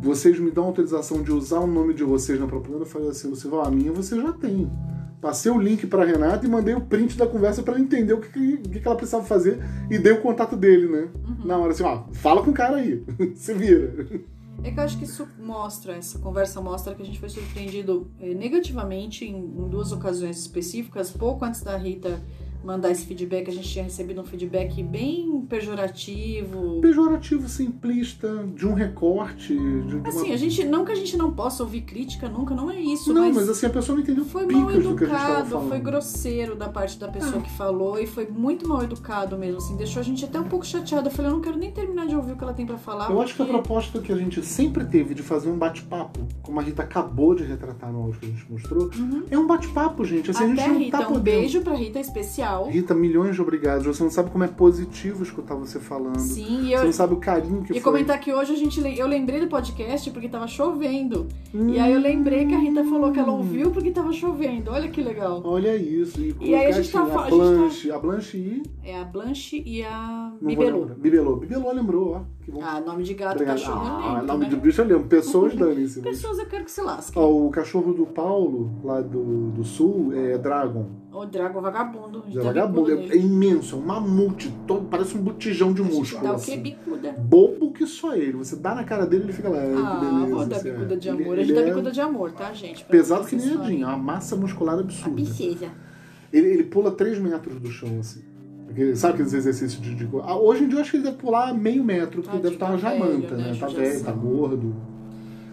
Vocês me dão autorização de usar o nome de vocês na propaganda? Eu falei assim: você vai, a minha você já tem. Passei o link pra Renata e mandei o print da conversa pra ela entender o que, que, que ela precisava fazer e dei o contato dele, né? Na hora assim, ó, fala com o cara aí, se vira. É que eu acho que isso mostra, essa conversa mostra que a gente foi surpreendido eh, negativamente em, em duas ocasiões específicas. Pouco antes da Rita mandar esse feedback, a gente tinha recebido um feedback bem pejorativo. pejorativo, simplista, de um recorte. De, de uma- Assim, a gente, não que a gente não possa ouvir crítica nunca, não é isso, Não, mas, mas assim, a pessoa não entendeu foi mal a educado, foi grosseiro da parte da pessoa que falou e foi muito mal educado mesmo, assim, deixou a gente até um pouco chateada. Eu falei, eu não quero nem terminar de ouvir o que ela tem pra falar. Eu acho que a porque- proposta que a gente sempre teve de fazer um bate-papo, como a Rita acabou de retratar no áudio que a gente mostrou, Uhum. é um bate-papo, gente. Assim, a Até gente não Rita, tá um podendo. beijo pra Rita especial. Rita, milhões de obrigados. Você não sabe como é positivo escutar você falando. Sim, e Você eu, não sabe o carinho que E foi. comentar que hoje a gente eu lembrei do podcast porque tava chovendo. E aí eu lembrei que a Rita falou que ela ouviu porque tava chovendo. Olha que legal. Olha isso. E, E aí a gente tá a a tá- Blanche, a Blanche e... É a Blanche e a não Bibelô. Bibelô. Bibelô lembrou, ó. Que bom. Ah, nome de gato, Obrigado. cachorro Ah, lembro, nome né? de bicho eu lembro. Pessoas dane-se. mas- Pessoas eu quero que se lasquem. Ó, o cachorro do Paulo, lá do, do sul, é Dragon. O Drago vagabundo. a É vagabundo. É, é imenso, é um mamute. todo- parece um botijão de A músculo. dá o assim. Bicuda. Bobo que só ele. Você dá na cara dele ele fica lá. "Ai, que Ah, beleza, vou dar assim, bicuda é." de Ele- amor. A ele gente dá é bicuda de amor, tá, gente? Pra Pesado que nem a. Jean, é uma massa muscular A absurda. princesa. Ele, ele pula 3 metros do chão, assim. Porque, sabe aqueles exercícios de, de- Ah, Hoje em dia eu acho que ele deve pular meio metro, porque Ah, deve estar uma fica jamanta, velho, né? né? Tá Judiação. velho, tá gordo.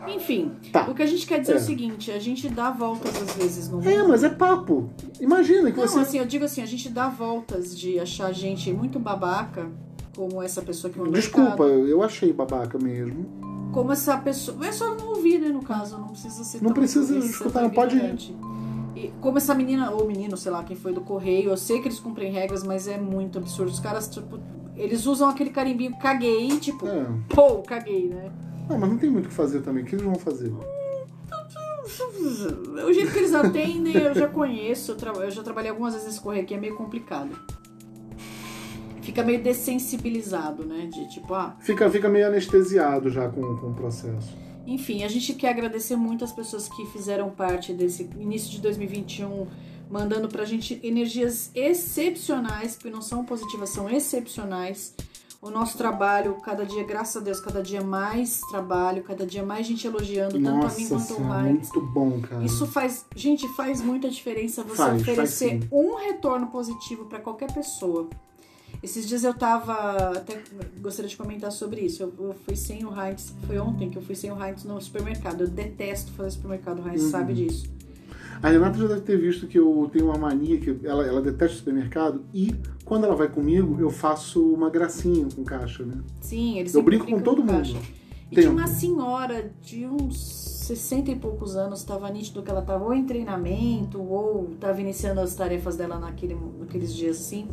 Enfim, Tá. o que a gente quer dizer é. É. o seguinte: a gente dá voltas às vezes no mundo. É, mas é papo. Imagina que Não, você. assim, eu digo assim, a gente dá voltas de achar gente muito babaca, como essa pessoa que Desculpa, recado, eu achei babaca mesmo. como essa pessoa. É só não ouvir, né, no caso, não precisa ser Não precisa escutar, não pode ir. ignorante. E como essa menina, ou menino, sei lá, quem foi do correio, eu sei que eles cumprem regras, mas é muito absurdo. Os caras, tipo, eles usam aquele carimbinho caguei, tipo, É. pô, caguei, né? Não, mas não tem muito o que fazer também. O que eles vão fazer? O jeito que eles atendem eu já conheço, eu, tra- eu já trabalhei algumas vezes nesse correio aqui, é meio complicado. Fica meio dessensibilizado, né? De tipo, ah, Fica, fica meio anestesiado já com, com o processo. enfim, a gente quer agradecer muito as pessoas que fizeram parte desse início de 2021, mandando pra gente energias excepcionais, que não são positivas, são excepcionais. O nosso trabalho, cada dia, graças a Deus, cada dia mais trabalho, cada dia mais gente elogiando, tanto a mim Nossa quanto o senhora, Heinz. muito bom, cara. Isso faz, gente, faz muita diferença você Faz, oferecer faz um retorno positivo para qualquer pessoa. Esses dias eu tava, até gostaria de comentar sobre isso. Eu, eu fui sem o Heinz, foi ontem que eu fui sem o Heinz no supermercado. Eu detesto fazer supermercado, o Heinz Uhum. sabe disso. A Renata já deve ter visto que eu tenho uma mania que ela, ela detesta supermercado e quando ela vai comigo eu faço uma gracinha com caixa, né? Sim, eles Eu brinco com todo caixa. mundo. E Tempo. tinha uma senhora de uns 60 e poucos anos, estava nítido que ela estava ou em treinamento ou estava iniciando as tarefas dela naquele, naqueles dias assim.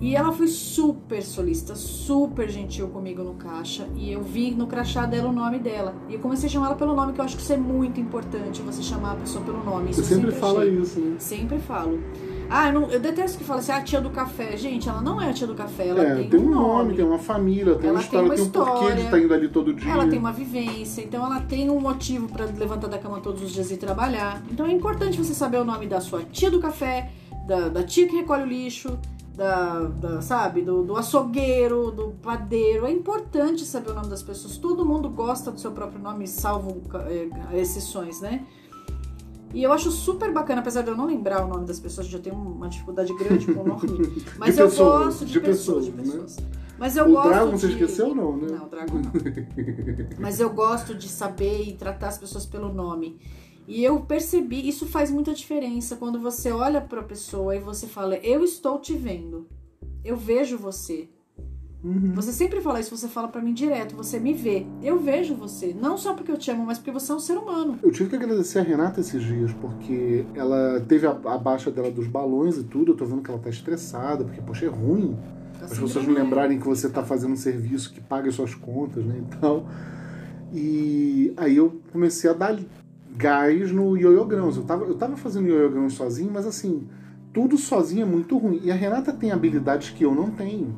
E ela foi super solista, super gentil comigo no caixa. E eu vi no crachá dela o nome dela. E eu comecei a chamar ela pelo nome, que eu acho que isso é muito importante, você chamar a pessoa pelo nome. Isso Você eu sempre fala achei. isso, né? Sempre falo. Ah, eu, não- eu detesto que fala assim, ah, a tia do café. Gente, ela não é a tia do café, ela é, tem, um nome, tem uma família, tem Ela uma tem história, uma tem, um porquê de história. estar indo ali todo dia. Ela tem uma vivência, então ela tem um motivo pra levantar da cama todos os dias e trabalhar. Então é importante você saber o nome da sua tia do café, da, da tia que recolhe o lixo, da, da- sabe, do, do açougueiro, do padeiro. É importante saber o nome das pessoas. Todo mundo gosta do seu próprio nome, salvo é, exceções, né? E eu acho super bacana, apesar de eu não lembrar o nome das pessoas, já tenho uma dificuldade grande com o nome. Mas eu pessoas, gosto de, de pessoas, de pessoas, né? pessoas. Mas eu o gosto Dragon de... você esqueceu não, né? Não, o Dragon não. Mas eu gosto de saber e tratar as pessoas pelo nome. E eu percebi, isso faz muita diferença quando você olha para a pessoa e você fala: "Eu estou te vendo. Eu vejo você". Uhum. Você sempre fala isso, você fala para mim direto, você me vê. Eu vejo você, não só porque eu te amo, mas porque você é um ser humano. Eu tive que agradecer a Renata esses dias, porque ela teve a, a baixa dela dos balões e tudo. Eu tô vendo que ela tá estressada, porque, poxa, é ruim Tá as pessoas não lembrarem que você está fazendo um serviço que paga as suas contas, né? Então, e aí eu comecei a dar gás no ioiô grãos. Eu tava, eu tava fazendo ioiô grãos sozinho, mas assim, tudo sozinho é muito ruim. E a Renata tem habilidades que eu não tenho.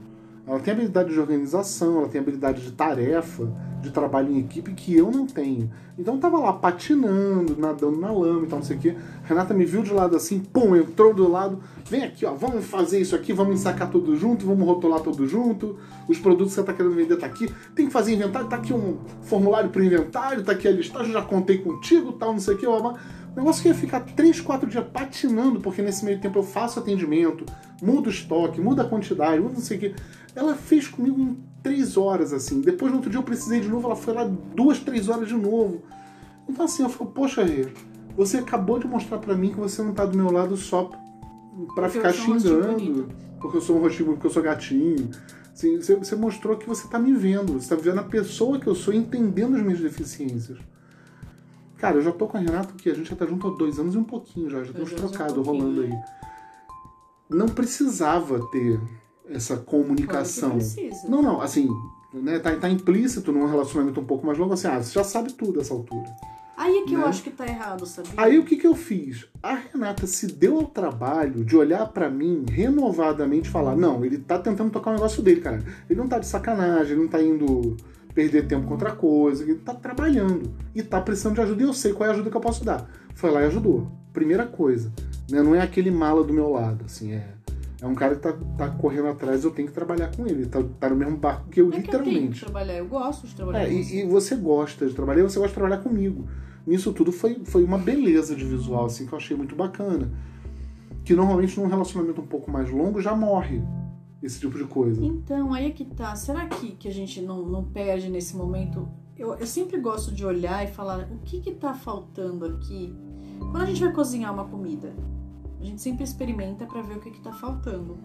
Ela tem habilidade de organização, ela tem habilidade de tarefa, de trabalho em equipe que eu não tenho. Então eu tava lá patinando, nadando na lama e tal, não sei o quê. Renata me viu de lado assim, pum, entrou do lado, vem aqui, ó, vamos fazer isso aqui, vamos ensacar tudo junto, vamos rotular tudo junto, os produtos que você tá querendo vender tá aqui, tem que fazer inventário, tá aqui um formulário pro inventário, tá aqui a listagem, já contei contigo, tal, não sei o quê, ó, negócio que ia ficar 3, 4 dias patinando, porque nesse meio tempo eu faço atendimento, mudo o estoque, muda a quantidade, muda não sei o quê. Ela fez comigo em 3 horas, assim. Depois, no outro dia, eu precisei de novo, ela foi lá duas, três horas de novo. Então, assim, eu falo, poxa, Rê, você acabou de mostrar pra mim que você não tá do meu lado só pra Porque ficar um xingando, bonito. porque eu sou um rostinho, porque eu sou gatinho. Assim, você, você mostrou que você tá me vendo, você tá vendo a pessoa que eu sou, entendendo as minhas deficiências. Cara, eu já tô com a Renata, que a gente já tá junto há dois anos e um pouquinho já, já tem uns um trocados pouquinho, rolando aí. Não precisava ter essa comunicação. Não, não, assim, né, tá, tá implícito num relacionamento um pouco mais longo, assim, ah, você já sabe tudo essa altura. Aí é que eu Né? acho que tá errado, sabia? Aí o que que eu fiz? A Renata se deu ao trabalho de olhar pra mim renovadamente e falar: não, ele tá tentando tocar o negócio dele, cara. Ele não tá de sacanagem, ele não tá indo perder tempo com outra coisa, ele tá trabalhando e tá precisando de ajuda e eu sei qual é a ajuda que eu posso dar. Foi lá e ajudou. Primeira coisa, né? Não é aquele mala do meu lado, assim, é. É um cara que tá, tá correndo atrás, eu tenho que trabalhar com ele. Tá, tá no mesmo barco que eu, É que eu tenho que literalmente. trabalhar, eu gosto de trabalhar É, com você. e, e você gosta de trabalhar, e você gosta de trabalhar comigo. Nisso tudo foi, foi uma beleza de visual, assim, que eu achei muito bacana. Que normalmente num relacionamento um pouco mais longo já morre esse tipo de coisa. Então, aí é que tá. Será que, que a gente não, não perde nesse momento? Eu, eu sempre gosto de olhar e falar o que que tá faltando aqui. Quando a gente vai cozinhar uma comida, a gente sempre experimenta pra ver o que que tá faltando.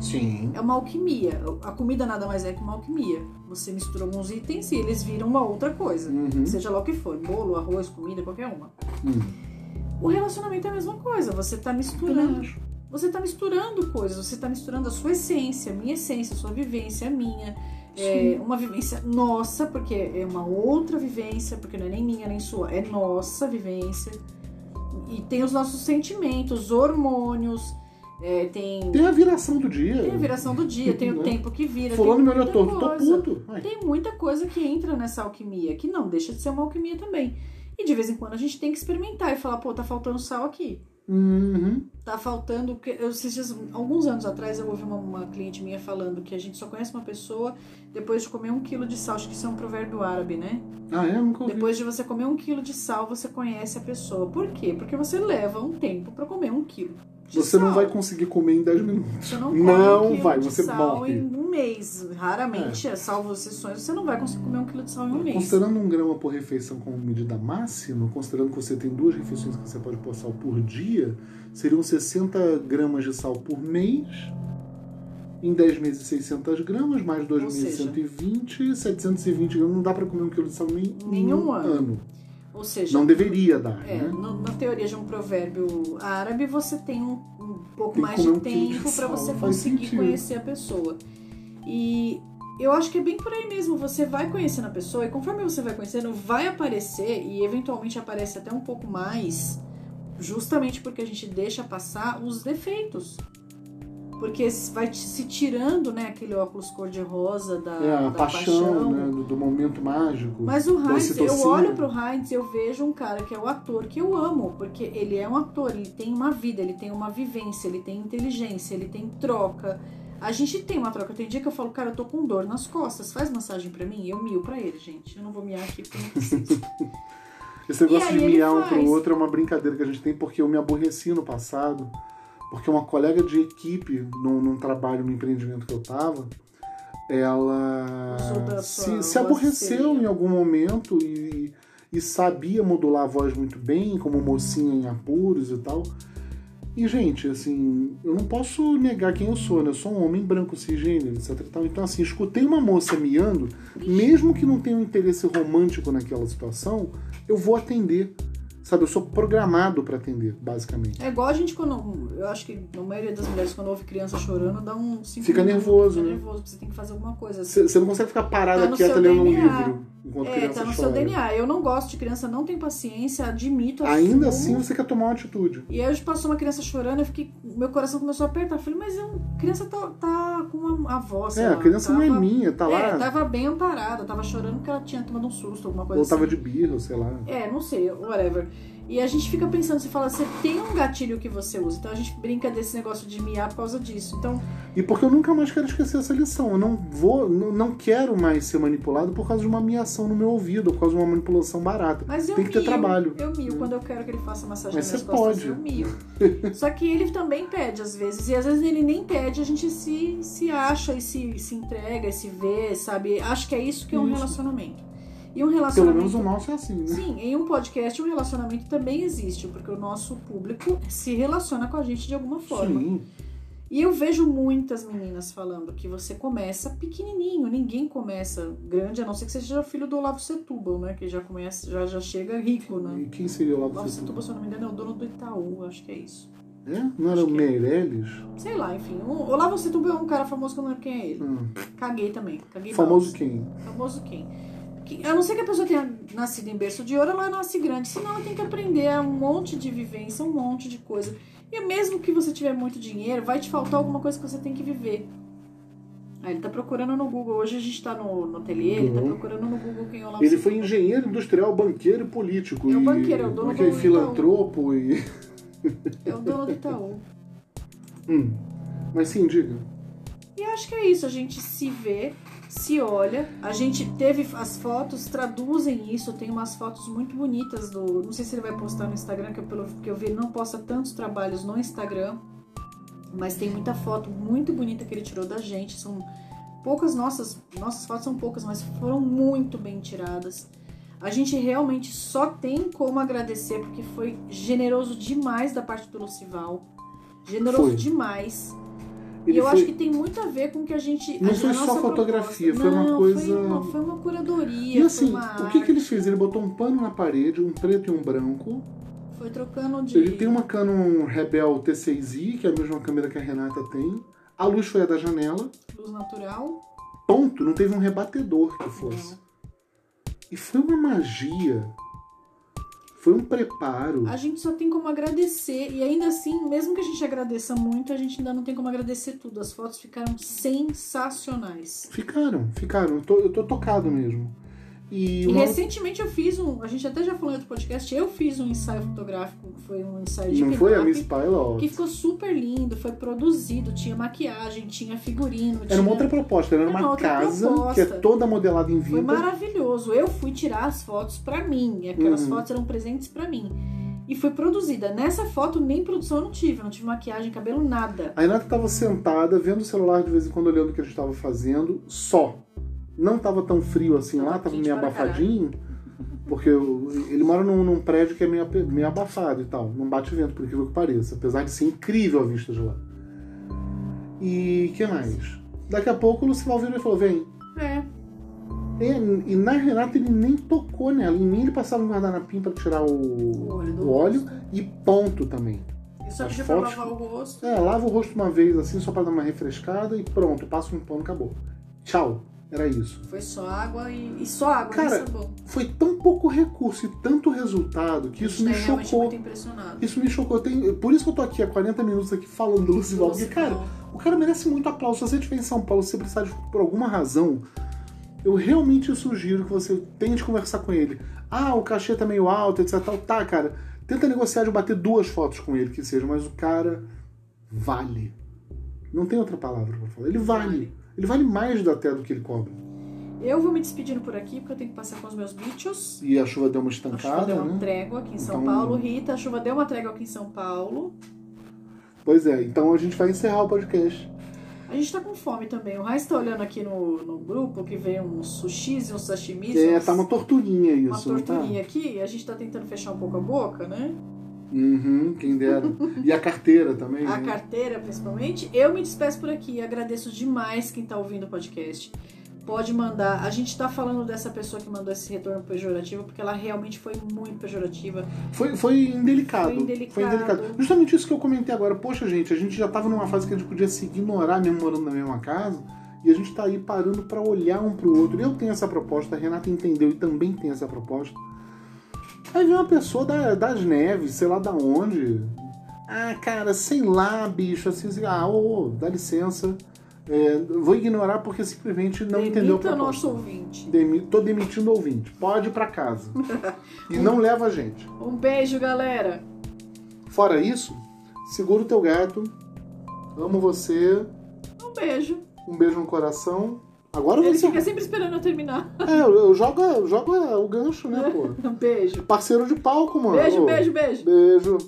Sim. É uma alquimia. A comida nada mais é que uma alquimia. Você mistura alguns itens e eles viram uma outra coisa. Uhum. Seja lá o que for, bolo, arroz, comida, qualquer uma. Hum. O relacionamento é a mesma coisa. Você tá misturando acho. Você tá misturando coisas, você tá misturando a sua essência, a minha essência, a sua vivência, a minha. É uma vivência nossa, porque é uma outra vivência, porque não é nem minha nem sua, é nossa vivência. E tem os nossos sentimentos, hormônios, é, tem, Tem a viração do dia. tem a viração do dia, tem o Né? tempo que vira. Fulano tem me olhou torto, tô coisa. puto. Ai. Tem muita coisa que entra nessa alquimia, que não deixa de ser uma alquimia também. E de vez em quando a gente tem que experimentar e falar, pô, tá faltando sal aqui. Uhum. Tá faltando. que- Eu, dias, alguns anos atrás eu ouvi uma, uma cliente minha falando que a gente só conhece uma pessoa depois de comer um quilo de sal. Acho que isso é um provérbio árabe, né? Ah, é? Nunca ouvi. Depois de você comer um quilo de sal, você conhece a pessoa. Por quê? Porque você leva um tempo pra comer um quilo. Você não sal. vai conseguir comer em 10 minutos. Você não Não um vai, de você sal morre. em um mês. Raramente, é. salvo exceções, você não vai conseguir comer um quilo de sal em um mês. Considerando um grama por refeição como medida máxima, considerando que você tem duas refeições que você pode pôr sal por dia, seriam 60 gramas de sal por mês. Em 10 meses, 600 gramas, mais 2 Ou meses, seja- 120, 720 gramas. Não dá pra comer um quilo de sal nem em Nenhum um ano. Ou seja, Não deveria dar, É, né? no- na teoria de um provérbio árabe, você tem um, um pouco Tem mais de um tempo para você conseguir conhecer a pessoa. E eu acho que é bem por aí mesmo. Você vai conhecendo a pessoa e conforme você vai conhecendo, vai aparecer e eventualmente aparece até um pouco mais, justamente porque a gente deixa passar os defeitos. Porque vai se tirando, né, aquele óculos cor-de-rosa da, É, a da paixão, né, do, momento mágico. mas o Heinz, eu olho pro Heinz e eu vejo um cara que é o ator que eu amo, porque ele é um ator, ele tem uma vida, ele tem uma vivência, ele tem inteligência, ele tem troca. A gente tem uma troca. Tem dia que eu falo, cara, eu tô com dor nas costas, faz massagem pra mim? Eu mio pra ele, gente. Eu não vou miar aqui porque não preciso. Esse negócio de miar um pro outro é uma brincadeira que a gente tem porque eu me aborreci no passado. Porque uma colega de equipe, num, num trabalho, num empreendimento que eu tava, ela se, se aborreceu em algum momento e, e sabia modular a voz muito bem, como mocinha em apuros e tal. E, gente, assim, eu não posso negar quem eu sou, né? Eu sou um homem branco, cisgênero, etc. tal. Então, assim, escutei uma moça miando, mesmo que não tenha um interesse romântico naquela situação, eu vou atender. Sabe, eu sou programado pra atender, basicamente. É igual a gente quando. Eu acho que a maioria das mulheres, quando ouve criança chorando, dá um. Fica nervoso, Fica né? nervoso, porque você tem que fazer alguma coisa. Você você não consegue ficar parada Tá quieta lendo um livro enquanto É, criança tá no chora. seu DNA. Eu não gosto de criança, não tenho paciência, admito. Ainda assumo. assim você quer tomar uma atitude. E aí hoje passou uma criança chorando, eu fiquei. Meu coração começou a apertar. Eu falei, mas a criança tá, tá com uma avó, sei É, lá, a criança não é tava- minha, tá lá. É, tava bem amparada, tava chorando porque ela tinha tomado um susto, alguma coisa Ou tava assim. de birra, sei lá. É, não sei, whatever. E a gente fica pensando, você fala, você tem um gatilho que você usa. Então a gente brinca desse negócio de miar por causa disso. Então, E porque eu nunca mais quero esquecer essa lição. Eu não vou, não, não quero mais ser manipulado por causa de uma miação no meu ouvido, ou por causa de uma manipulação barata. mas eu Tem que ter mio, trabalho. Eu mio. Quando eu quero que ele faça massagem Mas nas costas, pode. eu mio. Só que ele também pede às vezes. E às vezes ele nem pede, a gente se, se acha e se, se entrega, e se vê, sabe? Acho que é isso que é um Isso. relacionamento. E um Pelo relacionamento. menos o nosso é assim, né? Sim, em um podcast um relacionamento também existe, porque o nosso público se relaciona com a gente de alguma forma. Sim. E eu vejo muitas meninas falando que você começa pequenininho, ninguém começa grande, a não ser que você seja filho do Olavo Setúbal, né? Que já começa, já, já chega rico, né? E quem seria o Olavo Lavo Setúbal? Setúbal, se eu não me engano, é o dono do Itaú, acho que é isso. É? Não era Acho o é. Meirelles? Sei lá, enfim. O Olavo Setúbal é um cara famoso que eu não lembro quem é ele. Hum. Caguei também. Caguei Famoso quem? Famoso quem? A não ser que a pessoa tenha nascido em berço de ouro, ela nasce grande. Senão ela tem que aprender um monte de vivência, um monte de coisa. E mesmo que você tiver muito dinheiro, vai te faltar alguma coisa que você tem que viver. Aí ele tá procurando no Google. Hoje a gente tá no, no ateliê, ele tá Uhum. procurando no Google quem é o Ele foi engenheiro industrial, banqueiro e político. É o banqueiro, é o dono do Itaú. filantropo e. É o dono do Itaú. Hum. Mas sim, diga. E acho que é isso, a gente se vê, se olha, a gente teve as fotos, traduzem isso, tem umas fotos muito bonitas do. Não sei se ele vai postar no Instagram, que eu, pelo que eu vi, ele não posta tantos trabalhos no Instagram, mas tem muita foto muito bonita que ele tirou da gente. São poucas nossas. Nossas fotos são poucas, mas foram muito bem tiradas. A gente realmente só tem como agradecer, porque foi generoso demais da parte do Lucival. Generoso Foi. demais. Ele e eu foi- acho que tem muito a ver com que a gente. Não a, foi só fotografia, proposta. foi uma Não, coisa- Foi uma, foi uma curadoria. E assim, uma o que, que ele fez? Ele botou um pano na parede, um preto e um branco. Foi trocando de. Ele tem uma Canon Rebel T6i, que é a mesma câmera que a Renata tem. A luz foi a da janela. luz natural. Ponto. Não teve um rebatedor que fosse. E foi uma magia. Foi um preparo. A gente só tem como agradecer. E ainda assim, mesmo que a gente agradeça muito, a gente ainda não tem como agradecer tudo. As fotos ficaram sensacionais. Ficaram, ficaram. Eu tô, eu tô tocado mesmo. E, E recentemente eu fiz um. A gente até já falou em outro podcast. Eu fiz um ensaio fotográfico, que foi um ensaio de não foi a Miss Pilot? Que ficou super lindo, foi produzido, tinha maquiagem, tinha figurino. Era tinha... uma outra proposta, era Era uma casa proposta. que é toda modelada em Foi vinta. maravilhoso. Eu fui tirar as fotos pra mim. Aquelas Uhum. fotos eram presentes pra mim. E foi produzida. Nessa foto, nem produção eu não tive. Eu não tive maquiagem, cabelo, nada. A Renata estava sentada, vendo o celular de vez em quando, olhando o que a gente estava fazendo, só. Não estava tão frio assim Tava lá, quente meio abafadinho. Porque eu- ele mora num, num prédio que é meio, meio abafado e tal. Não bate vento, por incrível que pareça. Apesar de ser incrível a vista de lá. E que mais? Daqui a pouco o Lucival virou e falou: vem. É. E, e na Renata ele nem tocou nela. Em mim ele passava um guardanapim para tirar o, O óleo o óleo rosto. e ponto também. Só As pedi pra fotos- lavar o rosto. É, lava o rosto uma vez assim, só pra dar uma refrescada e pronto, passa um pano, acabou. Tchau. Era isso. Foi só água e, e só água Cara. Foi tão pouco recurso e tanto resultado que isso me tá realmente chocou. muito impressionado. Isso me chocou. Tem- Por isso que eu tô aqui há 40 minutos aqui falando do Lucival. Porque, cara, o cara merece muito aplauso. Se você estiver em São Paulo, se você precisar de por alguma razão, eu realmente sugiro que você tente conversar com ele. Ah, o cachê tá meio alto, etc. Tal. Tá, cara. Tenta negociar de bater duas fotos com ele, que seja, mas o cara vale. Não tem outra palavra pra falar. Ele vale. Vale. Ele vale mais do- até do que ele cobra. Eu vou me despedindo por aqui, porque eu tenho que passar com os meus bichos. E a chuva deu uma A chuva estancada, deu uma né? trégua aqui em São Então- Paulo. Rita, a chuva deu uma trégua aqui em São Paulo. Pois é, então a gente vai encerrar o podcast. A gente tá com fome também. O Raiz tá olhando aqui no, no grupo que vem uns sushis e uns sashimis. É, uns- tá uma torturinha uma isso, não tá? torturinha aqui. E a gente tá tentando fechar um pouco a boca, né? Uhum, quem dera. E a carteira também, A né? carteira, principalmente. Eu me despeço por aqui. Agradeço demais quem tá ouvindo o podcast. Pode mandar. A gente tá falando dessa pessoa que mandou esse retorno pejorativo porque ela realmente foi muito pejorativa. Foi, foi indelicado. Foi indelicado. Justamente isso que eu comentei agora. Poxa, gente, a gente já tava numa fase que a gente podia se ignorar mesmo morando na mesma casa. E a gente tá aí parando pra olhar um pro outro. Eu tenho essa proposta, a Renata entendeu e também tem essa proposta. Aí vem uma pessoa da- das neves, sei lá da onde. Ah, cara, sei lá, bicho, assim, assim ah, ô, dá licença. É, vou ignorar porque simplesmente não entendeu Demita o proposta. nosso ouvinte. Demi- tô demitindo o ouvinte. Pode ir pra casa. e não leva a gente. Um beijo, galera. Fora isso, segura o teu gato. Amo você. Um beijo. Um beijo no coração. Agora Ele você. fica sempre esperando eu terminar. É, eu, eu jogo, eu jogo o gancho, né, pô? Um beijo. Parceiro de palco, mano. Beijo, Ô, beijo, beijo. Beijo.